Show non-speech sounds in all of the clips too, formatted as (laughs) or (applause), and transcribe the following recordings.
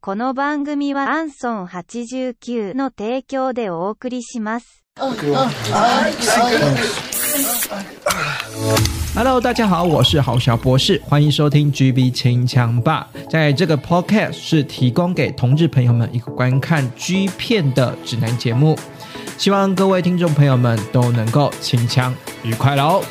この番組はアンソン89の提供でお送りします。 Hello，大家好，我是郝小博士，欢迎收听 GB 清枪吧。在这个 Podcast 是提供给同志朋友们一个观看 G 片的指南节目，希望各位听众朋友们都能够清枪愉快喽。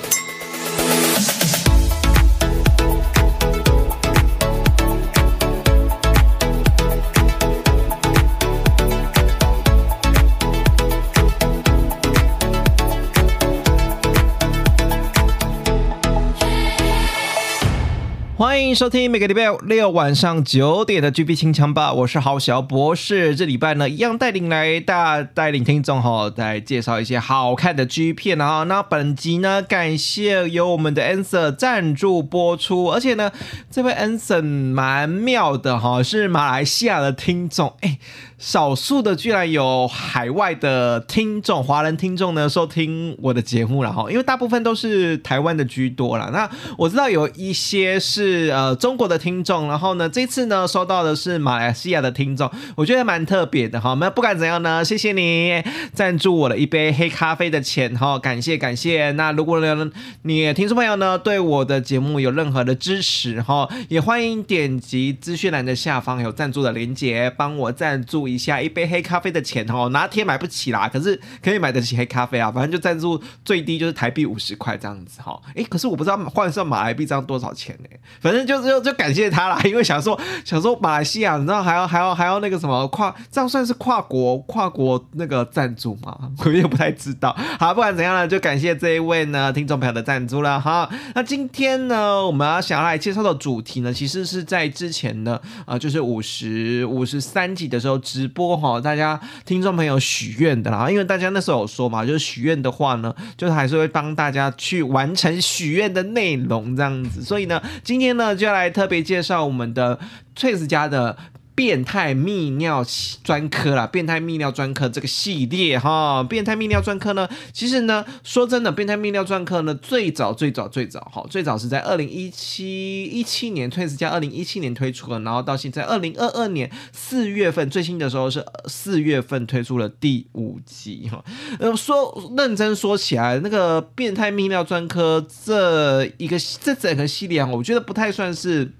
花欢迎收听每个礼拜六晚上九点的 GB 清枪吧，我是郝小博士。这礼拜呢，一样带领来大带领听众哈，来介绍一些好看的 G 片啊。那本集呢，感谢由我们的 Answer 赞助播出，而且呢，这位 Answer 蛮妙的哈，是马来西亚的听众，哎，少数的居然有海外的听众，华人听众呢收听我的节目了哈，因为大部分都是台湾的居多啦。那我知道有一些是呃中国的听众，然后呢，这次呢收到的是马来西亚的听众，我觉得蛮特别的哈。那不管怎样呢，谢谢你赞助我的一杯黑咖啡的钱哈，感谢感谢。那如果呢你听众朋友呢对我的节目有任何的支持哈，也欢迎点击资讯栏的下方有赞助的链接，帮我赞助一下一杯黑咖啡的钱哈。拿铁买不起啦，可是可以买得起黑咖啡啊，反正就赞助最低就是台币五十块这样子哈。诶，可是我不知道换算马来币这样多少钱呢、反正就就就感谢他啦，因为想说想说马来西亚，你知道还要还要还要那个什么跨，这样算是跨国跨国那个赞助吗？(laughs) 我也不太知道。好，不管怎样呢，就感谢这一位呢听众朋友的赞助了哈。那今天呢，我们要想要来介绍的主题呢，其实是在之前呢，啊，就是五十五十三集的时候直播哈，大家听众朋友许愿的啦，因为大家那时候有说嘛，就是许愿的话呢，就是还是会帮大家去完成许愿的内容这样子，所以呢，今天呢接下来特别介绍我们的 Trace 家的。变态泌尿专科啦，变态泌尿专科这个系列哈，变态泌尿专科呢，其实呢，说真的，变态泌尿专科呢，最早最早最早哈，最早是在二零一七一七年 Twins 加二零一七年推出的，然后到现在二零二二年四月份，最新的时候是四月份推出了第五集哈。呃，说认真说起来，那个变态泌尿专科这一个这整个系列啊，我觉得不太算是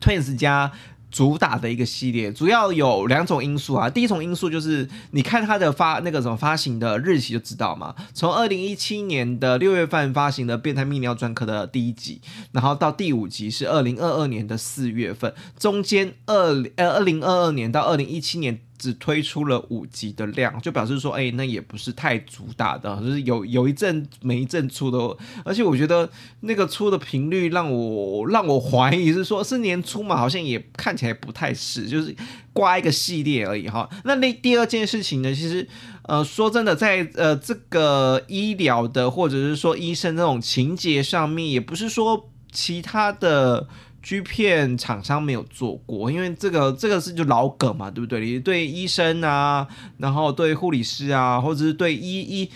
Twins 加。主打的一个系列，主要有两种因素啊。第一种因素就是你看它的发那个什么发行的日期就知道嘛。从二零一七年的六月份发行的《变态泌尿专科》的第一集，然后到第五集是二零二二年的四月份，中间二呃二零二二年到二零一七年。只推出了五集的量，就表示说，哎、那也不是太主打的，就是有有一阵没一阵出的，而且我觉得那个出的频率让我让我怀疑是说是年初嘛，好像也看起来不太是，就是挂一个系列而已哈。那那第二件事情呢，其实呃说真的，在呃这个医疗的或者是说医生这种情节上面，也不是说其他的。G 片厂商没有做过，因为这个这个是就老梗嘛，对不对？你对医生啊，然后对护理师啊，或者是对医医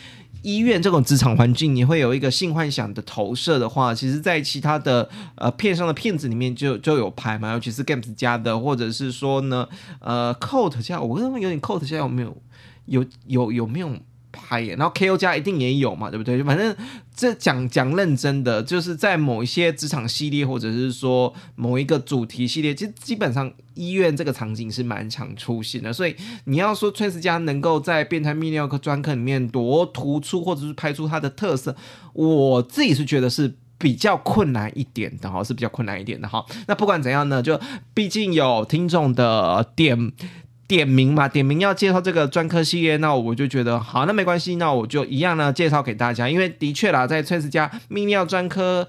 医院这种职场环境，你会有一个性幻想的投射的话，其实，在其他的呃片上的片子里面就就有拍嘛，尤其是 Games 家的，或者是说呢，呃，Coat 家，我认为有点 Coat 家有没有有有有没有？拍耶，然后 KO 家一定也有嘛，对不对？反正这讲讲认真的，就是在某一些职场系列，或者是说某一个主题系列，其实基本上医院这个场景是蛮常出现的。所以你要说 Trace 家能够在变态泌尿科专科里面多突出，或者是拍出它的特色，我自己是觉得是。比较困难一点的哈，是比较困难一点的哈。那不管怎样呢，就毕竟有听众的点点名嘛，点名要介绍这个专科系列，那我就觉得好，那没关系，那我就一样呢介绍给大家，因为的确啦，在崔斯家泌尿专科。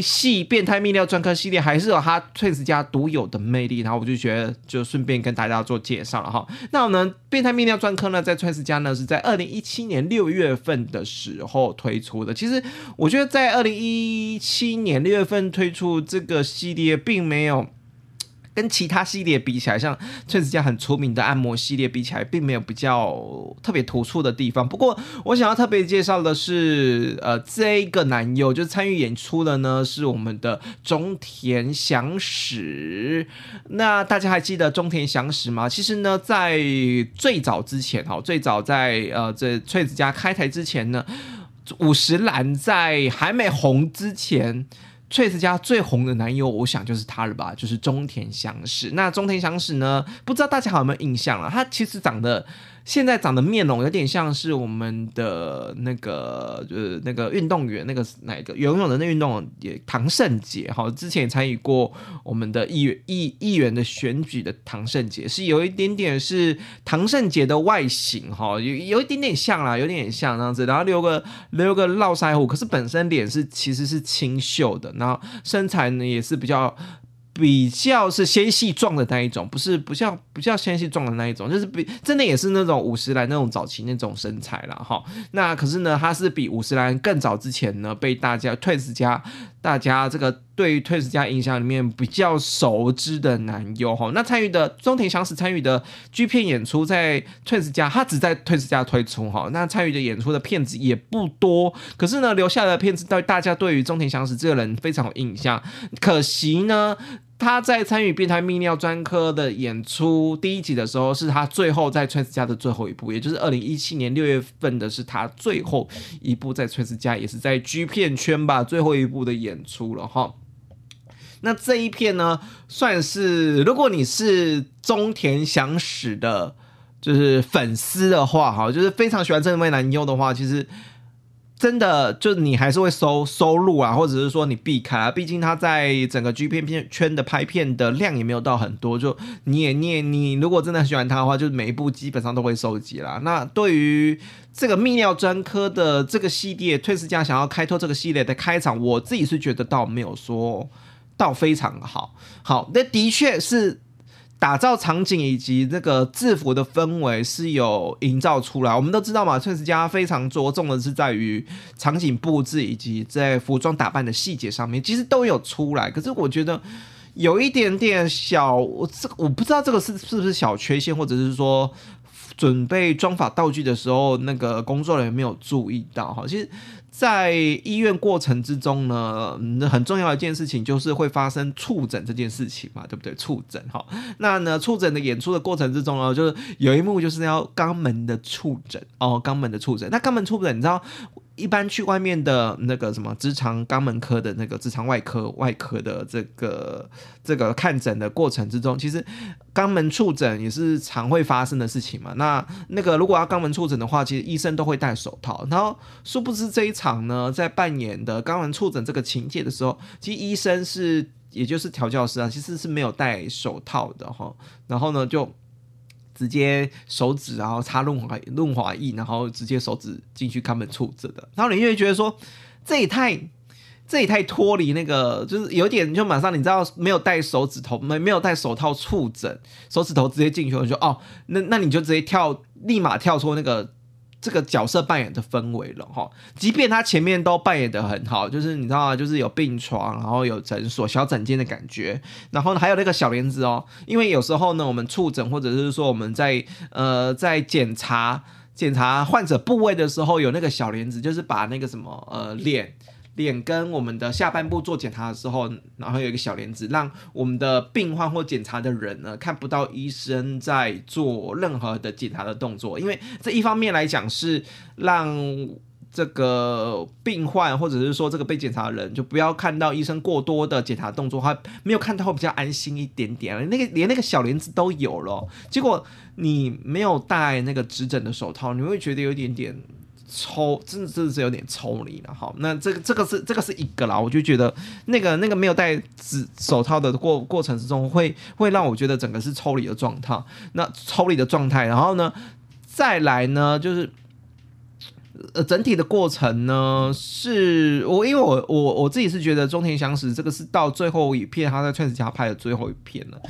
系变态泌尿专科系列还是有它 Twins 家独有的魅力，然后我就觉得就顺便跟大家做介绍了哈。那我们变态泌尿专科呢，在 Twins 家呢是在二零一七年六月份的时候推出的。其实我觉得在二零一七年六月份推出这个系列，并没有。跟其他系列比起来，像翠子家很出名的按摩系列比起来，并没有比较特别突出的地方。不过，我想要特别介绍的是，呃，这个男优就是参与演出的呢，是我们的中田祥史。那大家还记得中田祥史吗？其实呢，在最早之前，哈，最早在呃这翠子家开台之前呢，五十岚在还没红之前。翠子家最红的男优，我想就是他了吧，就是中田祥史。那中田祥史呢？不知道大家有没有印象了？他其实长得。现在长的面容有点像是我们的那个，就是那个运动员，那个哪一个游泳的那运动也唐胜杰哈，之前也参与过我们的议员议议员的选举的唐胜杰，是有一点点是唐胜杰的外形哈，有有一点点像啦，有点像那样子，然后留个留个络腮胡，可是本身脸是其实是清秀的，然后身材呢也是比较。比较是纤细壮的那一种，不是不像不叫纤细壮的那一种，就是比真的也是那种五十岚那种早期那种身材了哈。那可是呢，他是比五十岚更早之前呢，被大家 Twins 家大家这个对于 Twins 家印象里面比较熟知的男优哈。那参与的中田祥史参与的剧片演出在 Twins 家，他只在 Twins 家推出哈。那参与的演出的片子也不多，可是呢，留下的片子对大家对于中田祥史这个人非常有印象。可惜呢。他在参与《变态泌尿专科》的演出第一集的时候，是他最后在崔斯家的最后一部，也就是二零一七年六月份的，是他最后一部在崔斯家，也是在 G 片圈吧最后一部的演出了哈。那这一片呢，算是如果你是中田祥史的，就是粉丝的话，哈，就是非常喜欢这位男优的话，其实。真的，就你还是会收收入啊，或者是说你避开啊，毕竟他在整个 G 片片圈的拍片的量也没有到很多。就你也你也你如果真的很喜欢他的话，就是每一部基本上都会收集啦。那对于这个泌尿专科的这个系列，退斯家想要开拓这个系列的开场，我自己是觉得倒没有说到非常好。好，那的确是。打造场景以及这个制服的氛围是有营造出来。我们都知道嘛，翠丝家非常着重的是在于场景布置以及在服装打扮的细节上面，其实都有出来。可是我觉得有一点点小，我这我不知道这个是是不是小缺陷，或者是说准备装法道具的时候，那个工作人员没有注意到哈。其实。在医院过程之中呢，嗯很重要的一件事情就是会发生触诊这件事情嘛，对不对？触诊哈，那呢，触诊的演出的过程之中呢，就是有一幕就是要肛门的触诊哦，肛门的触诊。那肛门触诊，你知道？一般去外面的那个什么直肠肛门科的那个直肠外科外科的这个这个看诊的过程之中，其实肛门触诊也是常会发生的事情嘛。那那个如果要肛门触诊的话，其实医生都会戴手套。然后殊不知这一场呢，在扮演的肛门触诊这个情节的时候，其实医生是也就是调教师啊，其实是没有戴手套的哈。然后呢就。直接手指，然后擦润滑润滑液，然后直接手指进去看门处置的，然后你就会觉得说，这也太，这也太脱离那个，就是有点就马上你知道没有戴手指头，没没有戴手套触诊，手指头直接进去，我就哦，那那你就直接跳，立马跳出那个。这个角色扮演的氛围了哈，即便他前面都扮演的很好，就是你知道吗？就是有病床，然后有诊所小诊间的感觉，然后呢还有那个小帘子哦，因为有时候呢我们触诊或者是说我们在呃在检查检查患者部位的时候，有那个小帘子，就是把那个什么呃脸。脸跟我们的下半部做检查的时候，然后有一个小帘子，让我们的病患或检查的人呢看不到医生在做任何的检查的动作。因为这一方面来讲是让这个病患或者是说这个被检查的人就不要看到医生过多的检查动作，他没有看到会比较安心一点点。那个连那个小帘子都有了，结果你没有戴那个指诊的手套，你会觉得有一点点。抽真的真的是有点抽离了哈，那这个这个是这个是一个啦，我就觉得那个那个没有戴指手套的过过程之中，会会让我觉得整个是抽离的状态，那抽离的状态，然后呢再来呢就是呃整体的过程呢是我因为我我我自己是觉得中田祥史这个是到最后一片他在川子家拍的最后一片了，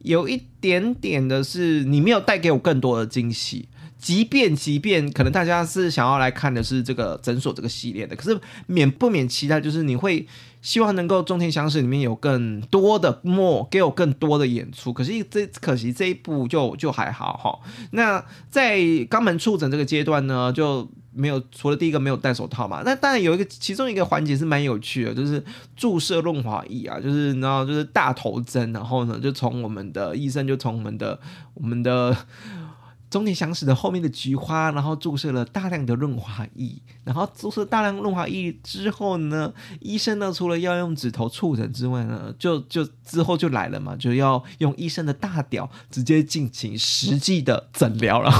有一点点的是你没有带给我更多的惊喜。即便即便可能大家是想要来看的是这个诊所这个系列的，可是免不免期待就是你会希望能够中田相识里面有更多的墨，给我更多的演出。可是这可惜这一部就就还好哈。那在肛门触诊这个阶段呢，就没有除了第一个没有戴手套嘛。那当然有一个其中一个环节是蛮有趣的，就是注射润滑液啊，就是然后就是大头针，然后呢就从我们的医生就从我们的我们的。中田祥史的后面的菊花，然后注射了大量的润滑液，然后注射大量润滑液之后呢，医生呢除了要用指头触诊之外呢，就就之后就来了嘛，就要用医生的大屌直接进行实际的诊疗了，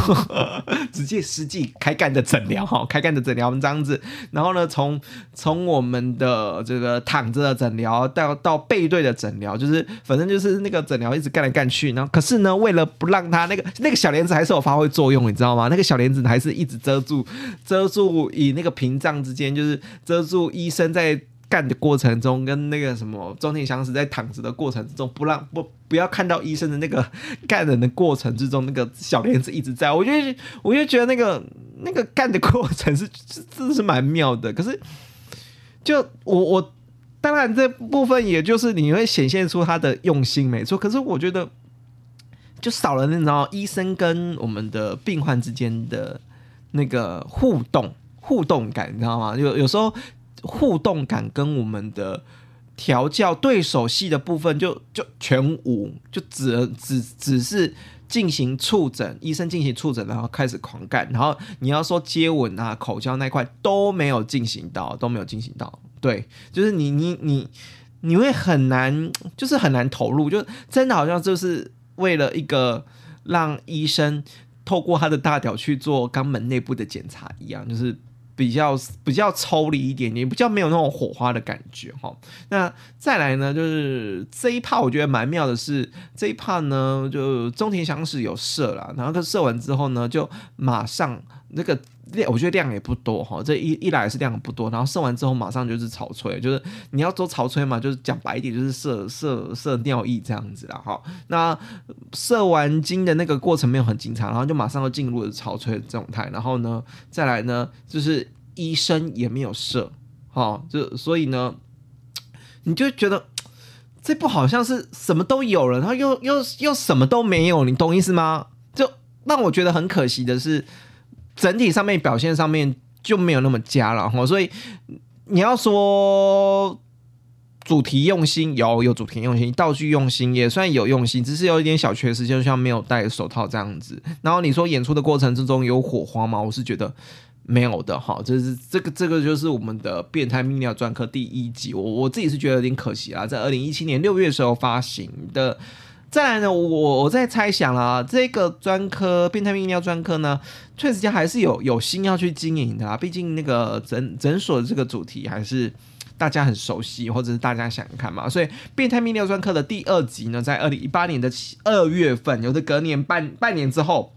(laughs) 直接实际开干的诊疗哈，开干的诊疗这样子，然后呢，从从我们的这个躺着的诊疗到到背对的诊疗，就是反正就是那个诊疗一直干来干去，然后可是呢，为了不让他那个那个小帘子还是有。发挥作用，你知道吗？那个小帘子还是一直遮住，遮住以那个屏障之间，就是遮住医生在干的过程中，跟那个什么中田祥史在躺着的过程之中，不让不不要看到医生的那个干人的过程之中，那个小帘子一直在。我觉得，我就觉得那个那个干的过程是真的是蛮妙的。可是，就我我当然这部分也就是你会显现出他的用心，没错。可是我觉得。就少了那种医生跟我们的病患之间的那个互动互动感，你知道吗？有有时候互动感跟我们的调教对手戏的部分就就全无，就只只只是进行触诊，医生进行触诊，然后开始狂干，然后你要说接吻啊、口交那块都没有进行到，都没有进行到。对，就是你你你你会很难，就是很难投入，就真的好像就是。为了一个让医生透过他的大屌去做肛门内部的检查一样，就是比较比较抽离一点点，比较没有那种火花的感觉哈。那再来呢，就是这一趴我觉得蛮妙的是这一趴呢，就中田祥史有射了，然后他射完之后呢，就马上那个。量我觉得量也不多哈，这一一来是量不多，然后射完之后马上就是潮吹，就是你要做潮吹嘛，就是讲白一点就是射射射尿液这样子啦哈。那射完精的那个过程没有很经常，然后就马上就进入了潮吹的状态，然后呢再来呢就是医生也没有射，哈，就所以呢你就觉得这不好像是什么都有了，然后又又又什么都没有，你懂意思吗？就让我觉得很可惜的是。整体上面表现上面就没有那么佳了哈，所以你要说主题用心有有主题用心，道具用心也算有用心，只是有一点小缺失，就像没有戴手套这样子。然后你说演出的过程之中有火花吗？我是觉得没有的哈，就是这个这个就是我们的变态泌尿专科第一集，我我自己是觉得有点可惜啊，在二零一七年六月时候发行的。再来呢，我我在猜想啦，这个专科变态泌尿专科呢，确实家还是有有心要去经营的啊。毕竟那个诊诊所的这个主题还是大家很熟悉，或者是大家想看嘛。所以变态泌尿专科的第二集呢，在二零一八年的二月份，有的隔年半半年之后。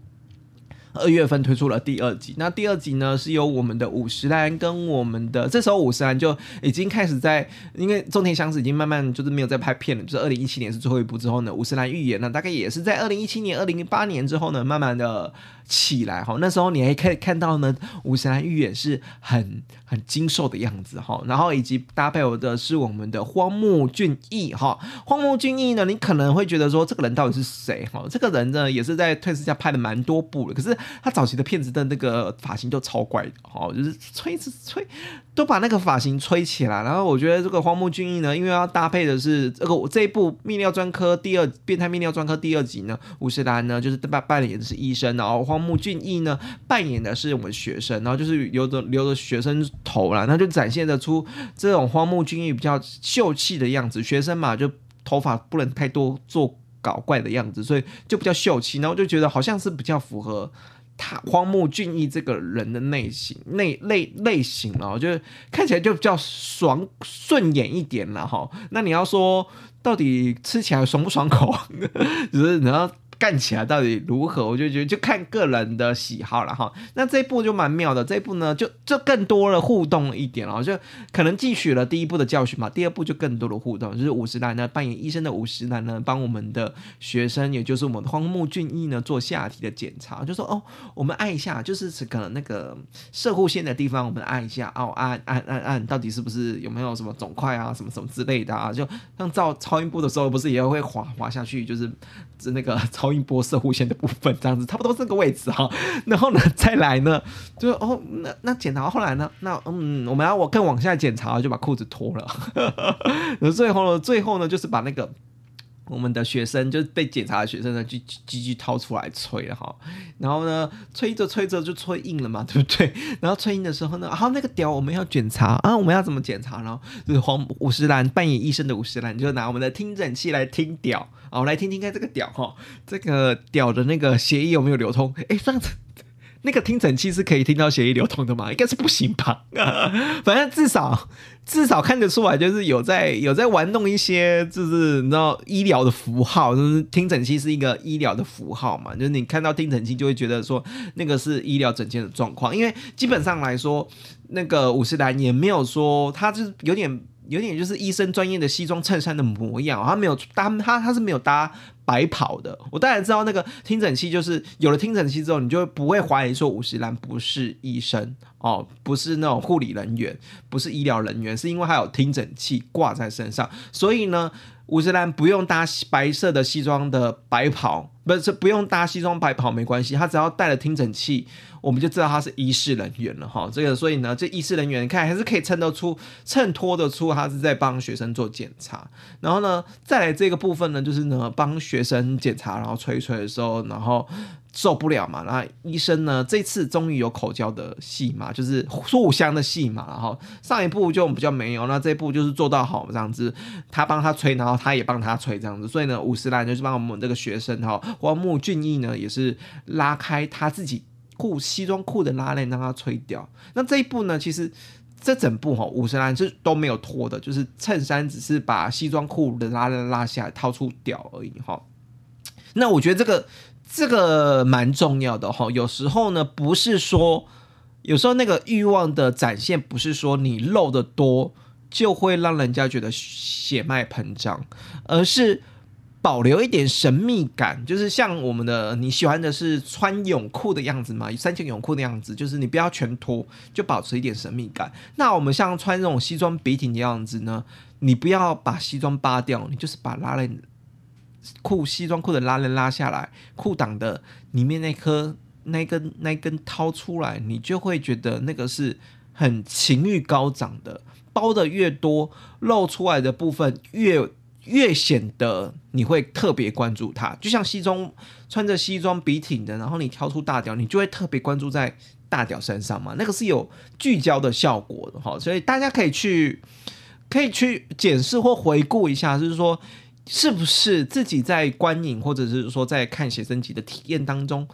二月份推出了第二集，那第二集呢是由我们的五十岚跟我们的这时候五十岚就已经开始在，因为中田祥子已经慢慢就是没有在拍片了，就是二零一七年是最后一部之后呢，五十岚预言呢大概也是在二零一七年、二零一八年之后呢，慢慢的。起来哈，那时候你还可以看到呢，五十岚预言是很很精瘦的样子哈，然后以及搭配我的是我们的荒木俊义哈，荒木俊义呢，你可能会觉得说这个人到底是谁哈？这个人呢也是在退斯家拍了蛮多部的，可是他早期的片子的那个发型就超怪的哈，就是吹吹都把那个发型吹起来，然后我觉得这个荒木俊义呢，因为要搭配的是这个这一部泌尿专科第二变态泌尿专科第二集呢，吴世兰呢就是扮扮演的是医生，然后荒木俊义呢扮演的是我们学生，然后就是留着留着学生头啦，那就展现得出这种荒木俊义比较秀气的样子。学生嘛，就头发不能太多做搞怪的样子，所以就比较秀气。然后就觉得好像是比较符合他荒木俊义这个人的类型、类类类型了。就是看起来就比较爽顺眼一点了哈。那你要说到底吃起来爽不爽口？(laughs) 就是然后。干起来到底如何？我就觉得就看个人的喜好了哈。那这一部就蛮妙的，这一部呢就就更多了互动一点哦，就可能汲取了第一部的教训嘛。第二部就更多的互动，就是五十岚呢扮演医生的五十岚呢，帮我们的学生，也就是我们荒木俊一呢做下体的检查，就说哦，我们按一下，就是可能那个射护线的地方，我们按一下哦，按按按按，到底是不是有没有什么肿块啊，什么什么之类的啊？就像照超音波的时候，不是也会滑滑下去，就是那个超 (laughs) 音波射弧线的部分，这样子差不多这个位置哈。(laughs) 然后呢，再来呢，就哦，那那检查后来呢，那嗯，我们要我更往下检查，就把裤子脱了。(laughs) 然后最后呢，最后呢，就是把那个。我们的学生就被检查的学生呢，就继续掏出来吹哈，然后呢，吹着吹着就吹硬了嘛，(laughs) 对不对？然后吹硬的时候呢，啊，那个屌我们要检查啊，我们要怎么检查呢？就是黄五十岚扮演医生的五十岚，就拿我们的听诊器来听屌，哦，来听听看这个屌哈，这个屌的那个血液有没有流通？哎，上次。那个听诊器是可以听到血液流通的吗？应该是不行吧。(laughs) 反正至少至少看得出来，就是有在有在玩弄一些，就是你知道医疗的符号，就是听诊器是一个医疗的符号嘛。就是你看到听诊器，就会觉得说那个是医疗诊间的状况。因为基本上来说，那个五十岚也没有说，他就是有点有点就是医生专业的西装衬衫的模样，他没有搭他他是没有搭。白袍的，我当然知道那个听诊器，就是有了听诊器之后，你就不会怀疑说五十岚不是医生哦，不是那种护理人员，不是医疗人员，是因为他有听诊器挂在身上，所以呢。五十岚不用搭白色的西装的白袍，不是不用搭西装白袍没关系，他只要带了听诊器，我们就知道他是医事人员了哈。这个所以呢，这医事人员看还是可以衬得出、衬托得出他是在帮学生做检查。然后呢，再来这个部分呢，就是呢帮学生检查，然后吹吹的时候，然后。受不了嘛？那医生呢？这次终于有口交的戏嘛，就是互相的戏嘛。然后上一部就比较没有，那这一部就是做到好这样子，他帮他吹，然后他也帮他吹这样子。所以呢，五十岚就是帮我们这个学生哈，荒木俊义呢也是拉开他自己裤西装裤的拉链让他吹掉。那这一步呢，其实这整部哈五十岚是都没有脱的，就是衬衫只是把西装裤的拉链拉下来掏出屌而已哈。那我觉得这个。这个蛮重要的哈，有时候呢，不是说，有时候那个欲望的展现，不是说你露的多就会让人家觉得血脉膨胀，而是保留一点神秘感，就是像我们的你喜欢的是穿泳裤的样子嘛，三件泳裤的样子，就是你不要全脱，就保持一点神秘感。那我们像穿这种西装笔挺的样子呢，你不要把西装扒掉，你就是把拉链。裤西装裤的拉链拉下来，裤裆的里面那颗那根那根掏出来，你就会觉得那个是很情欲高涨的。包的越多，露出来的部分越越显得你会特别关注它。就像西装穿着西装笔挺的，然后你挑出大屌，你就会特别关注在大屌身上嘛。那个是有聚焦的效果的哈，所以大家可以去可以去检视或回顾一下，就是说。是不是自己在观影或者是说在看写真集的体验当中，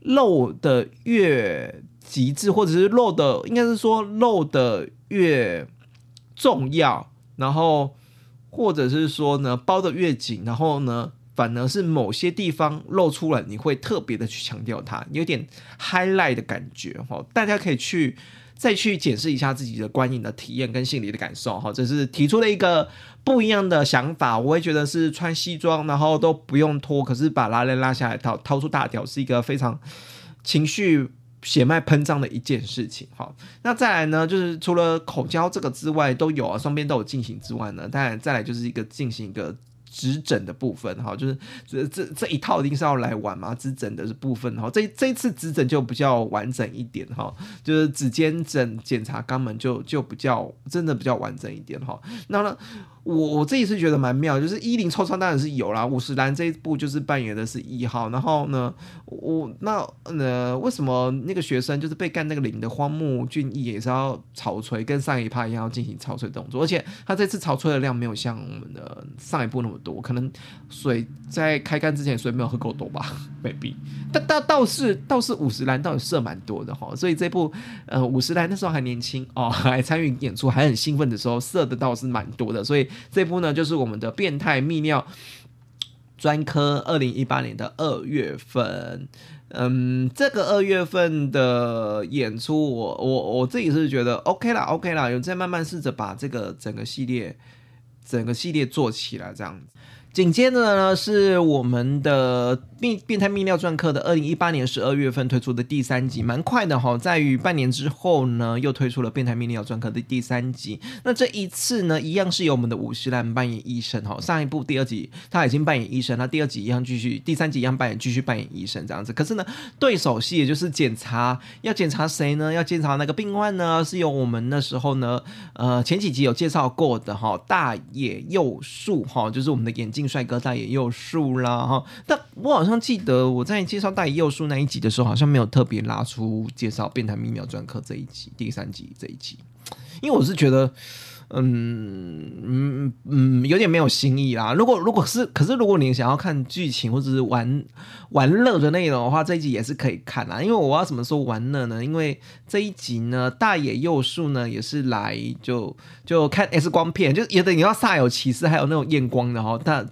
漏的越极致，或者是漏的应该是说漏的越重要，然后或者是说呢包的越紧，然后呢反而是某些地方露出来，你会特别的去强调它，有点 highlight 的感觉哈，大家可以去。再去检视一下自己的观影的体验跟心理的感受，哈，这是提出了一个不一样的想法。我会觉得是穿西装，然后都不用脱，可是把拉链拉下来掏掏出大屌，是一个非常情绪血脉喷张的一件事情，哈。那再来呢，就是除了口交这个之外，都有啊，双边都有进行之外呢，当然再来就是一个进行一个。指诊的部分哈，就是这这这一套一定是要来玩嘛？指诊的部分哈，这这一次指诊就比较完整一点哈，就是指尖诊检查肛门就就比较真的比较完整一点哈。那呢？我我这一次觉得蛮妙，就是一零抽抽当然是有啦，五十岚这一部就是扮演的是一号，然后呢，我那呃为什么那个学生就是被干那个零的荒木俊义也是要潮吹，跟上一趴一样要进行潮吹动作，而且他这次潮吹的量没有像我们的上一部那么多，可能水在开干之前水没有喝够多吧，(laughs) maybe，但倒倒是倒是五十岚倒是射蛮多的哈，所以这部呃五十岚那时候还年轻哦，还参与演出还很兴奋的时候射的倒是蛮多的，所以。这部呢，就是我们的变态泌尿专科二零一八年的二月份。嗯，这个二月份的演出，我我我自己是觉得 OK 啦，OK 啦，有在慢慢试着把这个整个系列整个系列做起来，这样子。紧接着呢，是我们的变变态泌尿专科的二零一八年十二月份推出的第三集，蛮快的哈，在于半年之后呢，又推出了变态泌尿专科的第三集。那这一次呢，一样是由我们的五十岚扮演医生哈。上一部第二集他已经扮演医生，那第二集一样继续，第三集一样扮演继续扮演医生这样子。可是呢，对手戏也就是检查，要检查谁呢？要检查那个病患呢？是由我们那时候呢，呃，前几集有介绍过的哈，大野佑树哈，就是我们的眼镜。帅哥大野佑树啦哈，但我好像记得我在介绍大野佑树那一集的时候，好像没有特别拉出介绍变态泌尿专科这一集第三集这一集，因为我是觉得，嗯嗯嗯，有点没有新意啦。如果如果是，可是如果你想要看剧情或者是玩玩乐的内容的话，这一集也是可以看啦。因为我要怎么说玩乐呢？因为这一集呢，大野佑树呢也是来就就看 X 光片，就也得你要煞有其事，还有那种验光的哈，但。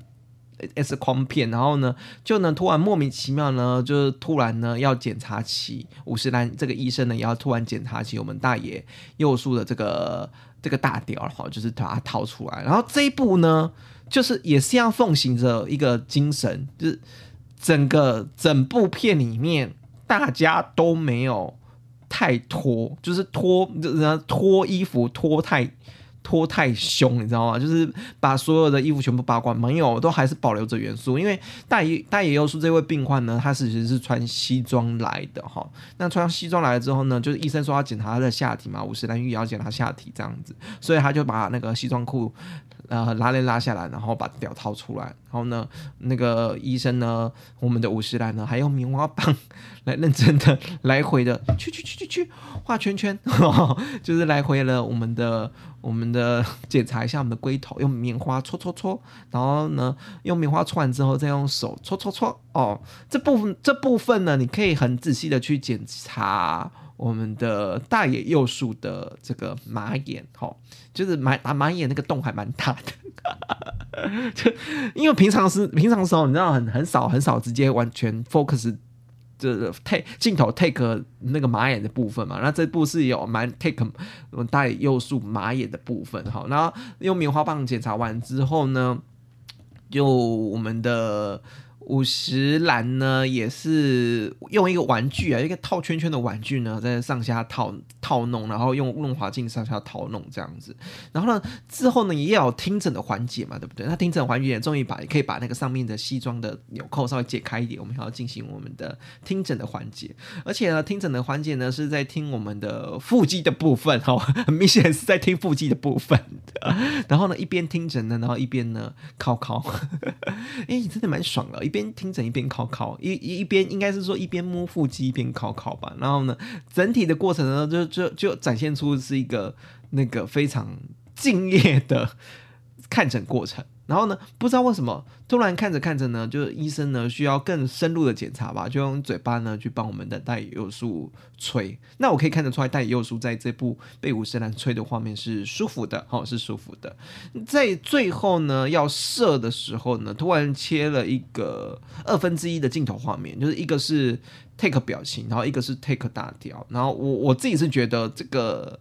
X 光片，然后呢，就呢突然莫名其妙呢，就是突然呢要检查起五十岚这个医生呢，也要突然检查起我们大爷右树的这个这个大屌，哈，就是把它掏出来。然后这一步呢，就是也是要奉行着一个精神，就是整个整部片里面大家都没有太脱，就是脱，然后脱衣服脱太。脱太凶，你知道吗？就是把所有的衣服全部扒光，没有，都还是保留着元素。因为大爷大爷又说这位病患呢，他其实是穿西装来的哈。那穿西装来了之后呢，就是医生说要检查他的下体嘛，五十岚玉也要检查下体这样子，所以他就把那个西装裤。呃，拉链拉下来，然后把屌掏出来，然后呢，那个医生呢，我们的五十岚呢，还用棉花棒来认真的来回的去去去去去画圈圈，(laughs) 就是来回了我们的我们的检查一下我们的龟头，用棉花搓搓搓，然后呢，用棉花搓完之后再用手搓搓搓，哦，这部分这部分呢，你可以很仔细的去检查。我们的大野右树的这个马眼，哈，就是马马马眼那个洞还蛮大的，(laughs) 就因为平常是平常时候，你知道很很少很少直接完全 focus 这 take 镜头 take 那个马眼的部分嘛，那这部是有蛮 take 我们大野右树马眼的部分，哈，然后用棉花棒检查完之后呢，就我们的。五十岚呢，也是用一个玩具啊，一个套圈圈的玩具呢，在上下套套弄，然后用润滑镜上下套弄这样子。然后呢，之后呢，也有听诊的环节嘛，对不对？那听诊环节也终于把可以把那个上面的西装的纽扣稍微解开一点，我们还要进行我们的听诊的环节。而且呢，听诊的环节呢，是在听我们的腹肌的部分哈，很明显是在听腹肌的部分。(laughs) (laughs) 然后呢，一边听诊呢，然后一边呢靠靠，(laughs) 哎，真的蛮爽的。边听诊一边考考，一一边应该是说一边摸腹肌一边考考吧。然后呢，整体的过程呢，就就就展现出是一个那个非常敬业的看诊过程。然后呢，不知道为什么，突然看着看着呢，就是医生呢需要更深入的检查吧，就用嘴巴呢去帮我们的戴佑树吹。那我可以看得出来，戴佑树在这部被五十岚吹的画面是舒服的，哦，是舒服的。在最后呢要射的时候呢，突然切了一个二分之一的镜头画面，就是一个是 take 表情，然后一个是 take 大调。然后我我自己是觉得这个。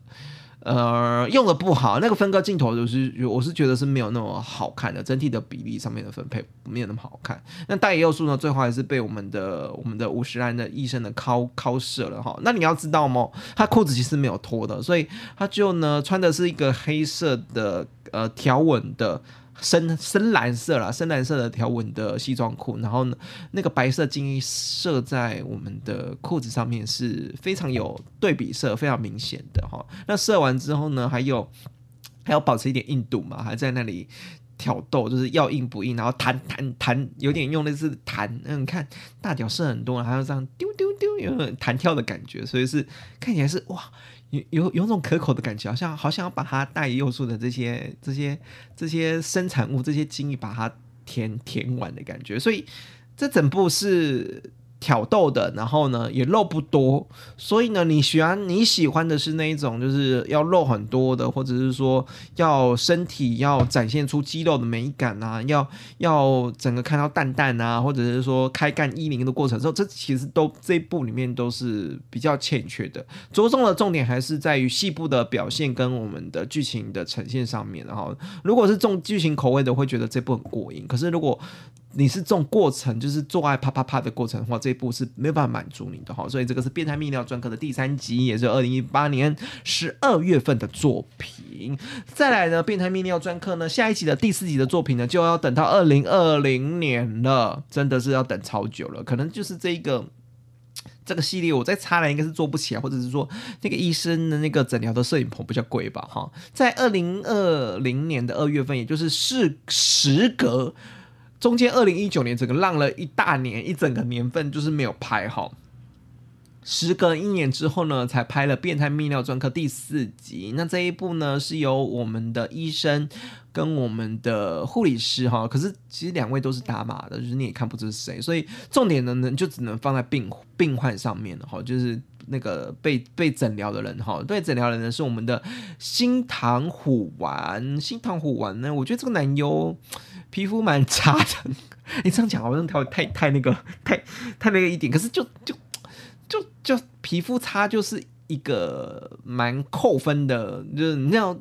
呃，用的不好，那个分割镜头就是，我是觉得是没有那么好看的，整体的比例上面的分配没有那么好看。那大野佑树呢，最后还是被我们的我们的五十岚的医生的敲敲射了哈。那你要知道吗？他裤子其实没有脱的，所以他就呢穿的是一个黑色的呃条纹的。深深蓝色啦，深蓝色的条纹的西装裤，然后呢，那个白色精衣射在我们的裤子上面是非常有对比色，非常明显的哈。那射完之后呢，还有还要保持一点硬度嘛，还在那里挑逗，就是要硬不硬，然后弹弹弹，有点用的是弹，嗯，看大屌射很多，还要这样丢丢丢，有弹跳的感觉，所以是看起来是哇。有有种可口的感觉，好像好想要把它带幼树的这些这些这些生产物这些精力把它填填完的感觉，所以这整部是挑逗的，然后呢也肉不多，所以呢你喜欢你喜欢的是那一种就是要肉很多的，或者是说要身体要展现出肌肉的美感啊，要要整个看到蛋蛋啊，或者是说开干衣领的过程之后，这其实都这部里面都是比较欠缺的，着重的重点还是在于细部的表现跟我们的剧情的呈现上面。然后如果是重剧情口味的，会觉得这部很过瘾，可是如果你是这种过程，就是做爱啪啪啪的过程的话，这一步是没有办法满足你的哈。所以这个是变态泌尿专科的第三集，也是二零一八年十二月份的作品。再来呢，变态泌尿专科呢，下一集的第四集的作品呢，就要等到二零二零年了，真的是要等超久了。可能就是这一个这个系列，我再插来应该是做不起来，或者是说那个医生的那个诊疗的摄影棚比较贵吧哈。在二零二零年的二月份，也就是事时隔。中间二零一九年整个浪了一大年，一整个年份就是没有拍好。时隔一年之后呢，才拍了《变态泌尿专科》第四集。那这一部呢，是由我们的医生跟我们的护理师哈，可是其实两位都是打码的，就是你也看不出是谁。所以重点呢，呢就只能放在病病患上面哈，就是那个被被诊疗的人哈。被诊疗的人是我们的新唐虎丸。新唐虎丸呢，我觉得这个男优。皮肤蛮差的，你这样讲好像太太太那个太太那个一点，可是就就就就皮肤差就是一个蛮扣分的，就是你要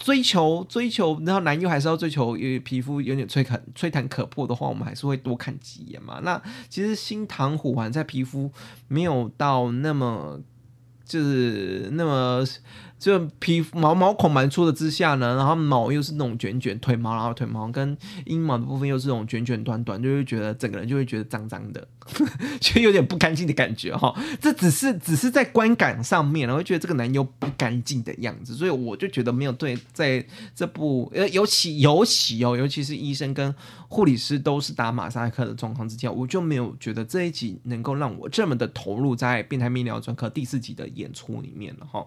追求追求，然后男优还是要追求，因为皮肤有点吹可吹弹可破的话，我们还是会多看几眼嘛。那其实新唐虎环在皮肤没有到那么就是那么。就皮肤毛毛孔蛮粗的之下呢，然后毛又是那种卷卷腿毛，然后腿毛跟阴毛的部分又是那种卷卷短短，就会觉得整个人就会觉得脏脏的，(laughs) 就有点不干净的感觉哈。这只是只是在观感上面，然后觉得这个男优不干净的样子，所以我就觉得没有对在这部呃尤其尤其哦，尤其是医生跟护理师都是打马赛克的状况之下，我就没有觉得这一集能够让我这么的投入在变态泌尿专科第四集的演出里面了哈。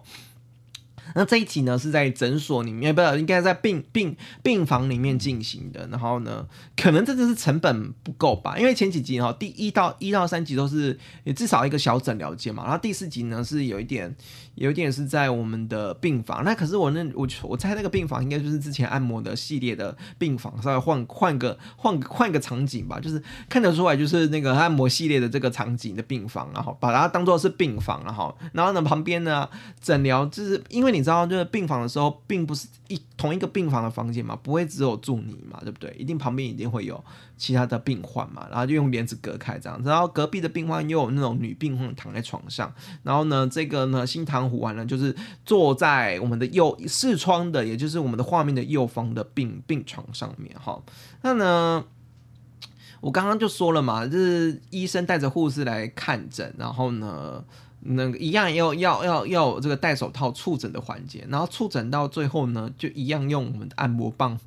那这一集呢是在诊所里面，不是应该在病病病房里面进行的。然后呢，可能这就是成本不够吧，因为前几集哈，第一到一到三集都是也至少一个小诊疗间嘛。然后第四集呢是有一点，有一点是在我们的病房。那可是我那我我猜那个病房应该就是之前按摩的系列的病房，稍微换换个换个换个场景吧，就是看得出来就是那个按摩系列的这个场景的病房，然后把它当做是病房，然后然后呢旁边呢诊疗就是因为。你知道，就是病房的时候，并不是一同一个病房的房间嘛，不会只有住你嘛，对不对？一定旁边一定会有其他的病患嘛，然后就用帘子隔开这样。然后隔壁的病患又有那种女病患躺在床上，然后呢，这个呢，新唐虎完了就是坐在我们的右视窗的，也就是我们的画面的右方的病病床上面哈。那呢，我刚刚就说了嘛，就是医生带着护士来看诊，然后呢。那个一样要要要要有这个戴手套触诊的环节，然后触诊到最后呢，就一样用我们的按摩棒，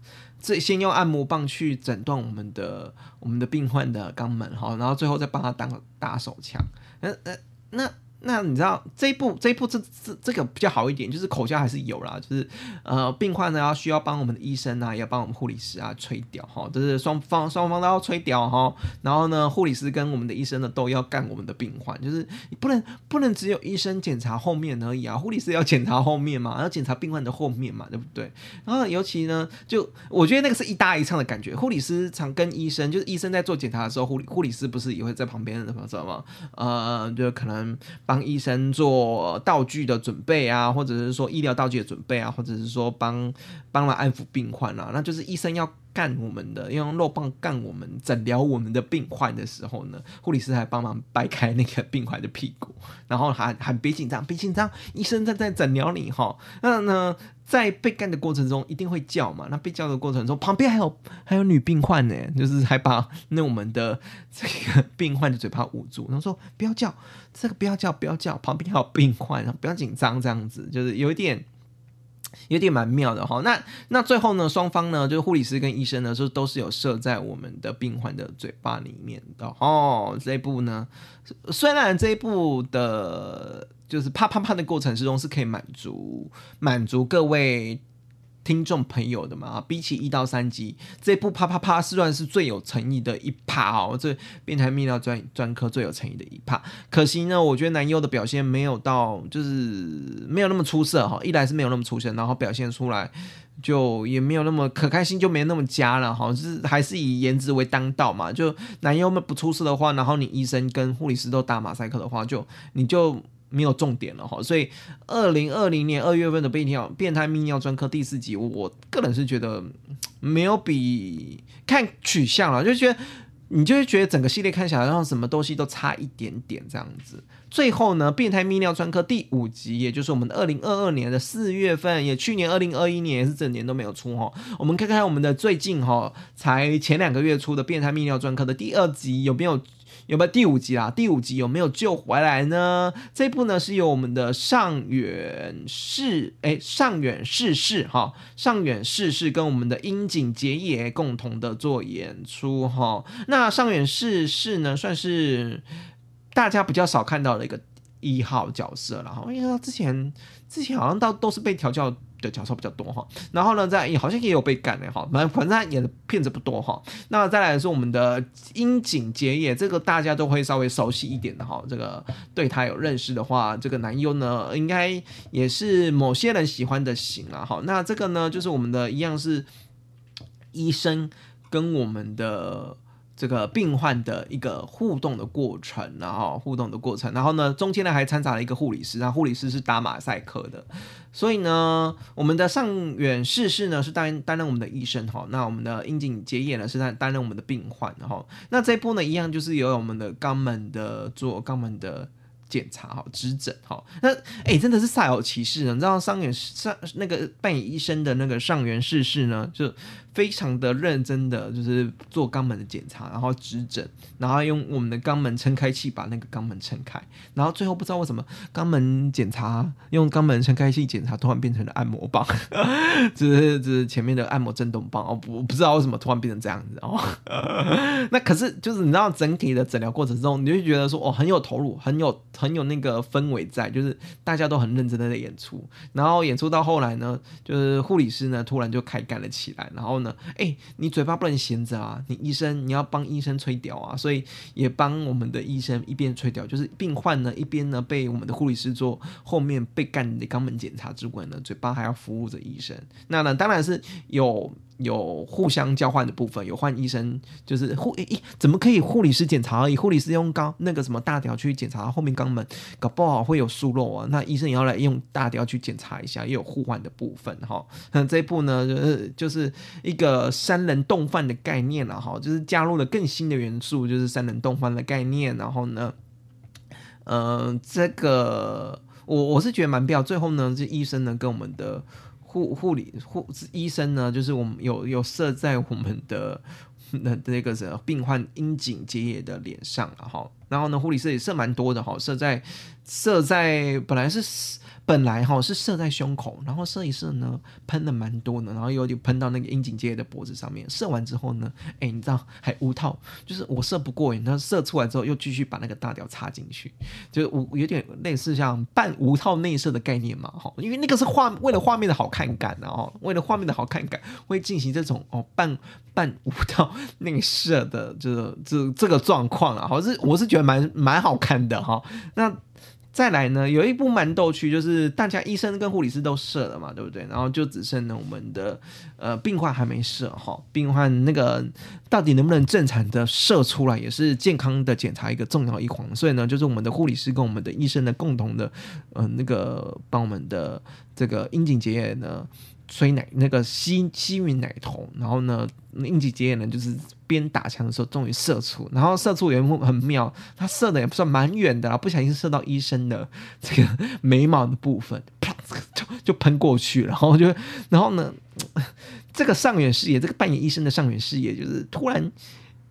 这先用按摩棒去诊断我们的我们的病患的肛门哈，然后最后再帮他当打手枪，那那那。那你知道这一步这一步这这这个比较好一点，就是口交还是有啦，就是呃病患呢要需要帮我们的医生啊，要帮我们护理师啊吹屌哈，就是双方双方都要吹屌哈，然后呢护理师跟我们的医生呢都要干我们的病患，就是你不能不能只有医生检查后面而已啊，护理师要检查后面嘛，要检查病患的后面嘛，对不对？然后尤其呢，就我觉得那个是一搭一唱的感觉，护理师常跟医生，就是医生在做检查的时候，护理护理师不是也会在旁边什么知道吗？呃，就可能。帮医生做道具的准备啊，或者是说医疗道具的准备啊，或者是说帮帮忙安抚病患啊，那就是医生要干我们的，用肉棒干我们诊疗我们的病患的时候呢，护理师还帮忙掰开那个病患的屁股，然后喊喊别紧张，别紧张，医生正在诊疗你哈，那那？在被干的过程中一定会叫嘛？那被叫的过程中，旁边还有还有女病患呢，就是还把那我们的这个病患的嘴巴捂住，然后说不要叫，这个不要叫，不要叫，旁边还有病患，然后不要紧张，这样子就是有一点 (laughs) 有点蛮妙的哈。那那最后呢，双方呢，就是护理师跟医生呢，就都是有射在我们的病患的嘴巴里面的哦。这一步呢，虽然这一步的。就是啪啪啪的过程之中是可以满足满足各位听众朋友的嘛。比起一到三集，这部啪啪啪算是最有诚意的一趴哦，这变态泌尿专专科最有诚意的一趴。可惜呢，我觉得男优的表现没有到，就是没有那么出色哈。一来是没有那么出色，然后表现出来。就也没有那么可开心，就没那么佳了哈，是还是以颜值为当道嘛。就男优们不出事的话，然后你医生跟护理师都打马赛克的话，就你就没有重点了哈。所以二零二零年二月份的变尿变态泌尿专科第四集，我个人是觉得没有比看取向了，就觉得。你就是觉得整个系列看起来，然后什么东西都差一点点这样子。最后呢，《变态泌尿专科》第五集，也就是我们的二零二二年的四月份，也去年二零二一年也是整年都没有出哈。我们看看我们的最近哈，才前两个月出的《变态泌尿专科》的第二集有没有？有没有第五集啦？第五集有没有救回来呢？这部呢是由我们的上远世哎上远世世哈上远世世跟我们的樱井结也共同的做演出哈。那上远世世呢算是大家比较少看到的一个一号角色了哈，因为他之前之前好像到都是被调教。的角色比较多哈，然后呢，在好像也有被干的哈，反正反正他演的片子不多哈。那再来是我们的樱井结也，这个大家都会稍微熟悉一点的哈。这个对他有认识的话，这个男优呢，应该也是某些人喜欢的型了哈。那这个呢，就是我们的一样是医生跟我们的。这个病患的一个互动的过程，然后互动的过程，然后呢，中间呢还掺杂了一个护理师，然后护理师是打马赛克的，所以呢，我们的上远世世呢是担担任我们的医生哈，那我们的樱井结也呢是担担任我们的病患，哈那这一波呢一样就是由我们的肛门的做肛门的。检查哈，指诊哈，那哎，真的是煞有其事呢。你知道上元上那个扮演医生的那个上元世世呢，就非常的认真的，就是做肛门的检查，然后指诊，然后用我们的肛门撑开器把那个肛门撑开，然后最后不知道为什么肛门检查用肛门撑开器检查，突然变成了按摩棒，(laughs) 就是就是前面的按摩震动棒哦，不不知道为什么突然变成这样子哦。(laughs) 那可是就是你知道整体的诊疗过程中，你就觉得说哦很有投入，很有。很有那个氛围在，就是大家都很认真的在演出，然后演出到后来呢，就是护理师呢突然就开干了起来，然后呢，哎，你嘴巴不能闲着啊，你医生你要帮医生吹屌啊，所以也帮我们的医生一边吹屌，就是病患呢一边呢被我们的护理师做后面被干的肛门检查之外呢，嘴巴还要服务着医生，那呢当然是有。有互相交换的部分，有换医生，就是护诶，怎么可以护理师检查而已？护理师用肛那个什么大屌去检查后面肛门，搞不好会有疏漏啊。那医生也要来用大屌去检查一下，也有互换的部分哈。那这一步呢，就是就是一个三人动饭的概念了哈，就是加入了更新的元素，就是三人动饭的概念。然后呢，嗯，这个我我是觉得蛮必要。最后呢，这医生呢跟我们的。护护理护医生呢，就是我们有有射在我们的那那个什么病患阴茎结节的脸上了哈，然后呢，护理师也射蛮多的哈，射在射在本来是。本来哈是射在胸口，然后射一射呢，喷的蛮多的，然后有点喷到那个樱井结的脖子上面。射完之后呢，哎，你知道还无套，就是我射不过瘾，那射出来之后又继续把那个大屌插进去，就是我有点类似像半无套内射的概念嘛，哈，因为那个是画为了画面的好看感，然后为了画面的好看感会进行这种哦半半无套内射的这这这个状况啊，好是我是觉得蛮蛮好看的哈，那。再来呢，有一部蛮逗趣，就是大家医生跟护理师都射了嘛，对不对？然后就只剩呢我们的呃病患还没射哈，病患那个到底能不能正常的射出来，也是健康的检查一个重要一环。所以呢，就是我们的护理师跟我们的医生呢共同的嗯那个帮我们的这个阴茎结液呢。吹奶那个吸吸吮奶头，然后呢，应急结业呢，就是边打枪的时候终于射出，然后射出也很妙，他射的也不算蛮远的，不小心射到医生的这个眉毛的部分，啪就就喷过去，然后就然后呢，这个上远视野，这个扮演医生的上远视野，就是突然。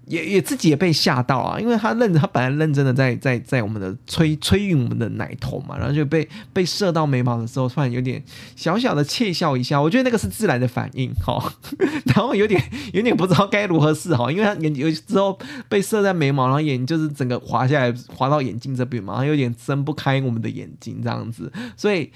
也也自己也被吓到啊，因为他认他本来认真的在在在我们的吹吹运我们的奶头嘛，然后就被被射到眉毛的时候，突然有点小小的窃笑一下，我觉得那个是自然的反应哈，(laughs) 然后有点有点不知道该如何是好，因为他眼有之后被射在眉毛，然后眼就是整个滑下来滑到眼睛这边嘛，然后有点睁不开我们的眼睛这样子，所以。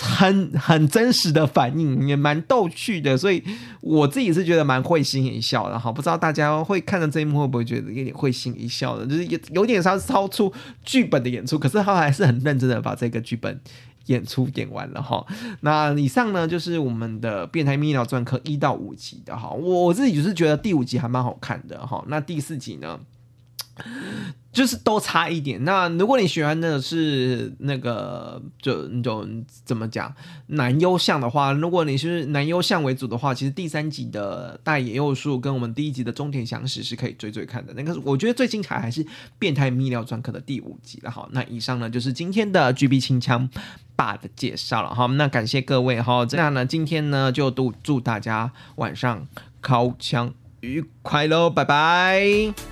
很 (laughs) 很真实的反应，也蛮逗趣的，所以我自己是觉得蛮会心一笑的哈。不知道大家会看到这一幕会不会觉得有点会心一笑的，就是有有点超超出剧本的演出，可是他还是很认真的把这个剧本演出演完了哈。那以上呢就是我们的变态泌尿专科一到五集的哈，我自己就是觉得第五集还蛮好看的哈。那第四集呢？(laughs) 就是都差一点。那如果你喜欢的是那个，就就怎么讲男优向的话，如果你是男优向为主的话，其实第三集的大野佑树跟我们第一集的中田祥史是可以追追看的。那个我觉得最精彩还是变态泌尿专科的第五集了。好，那以上呢就是今天的 GB 清枪爸的介绍了。好，那感谢各位哈。这样呢，今天呢就祝祝大家晚上敲枪愉快喽，拜拜。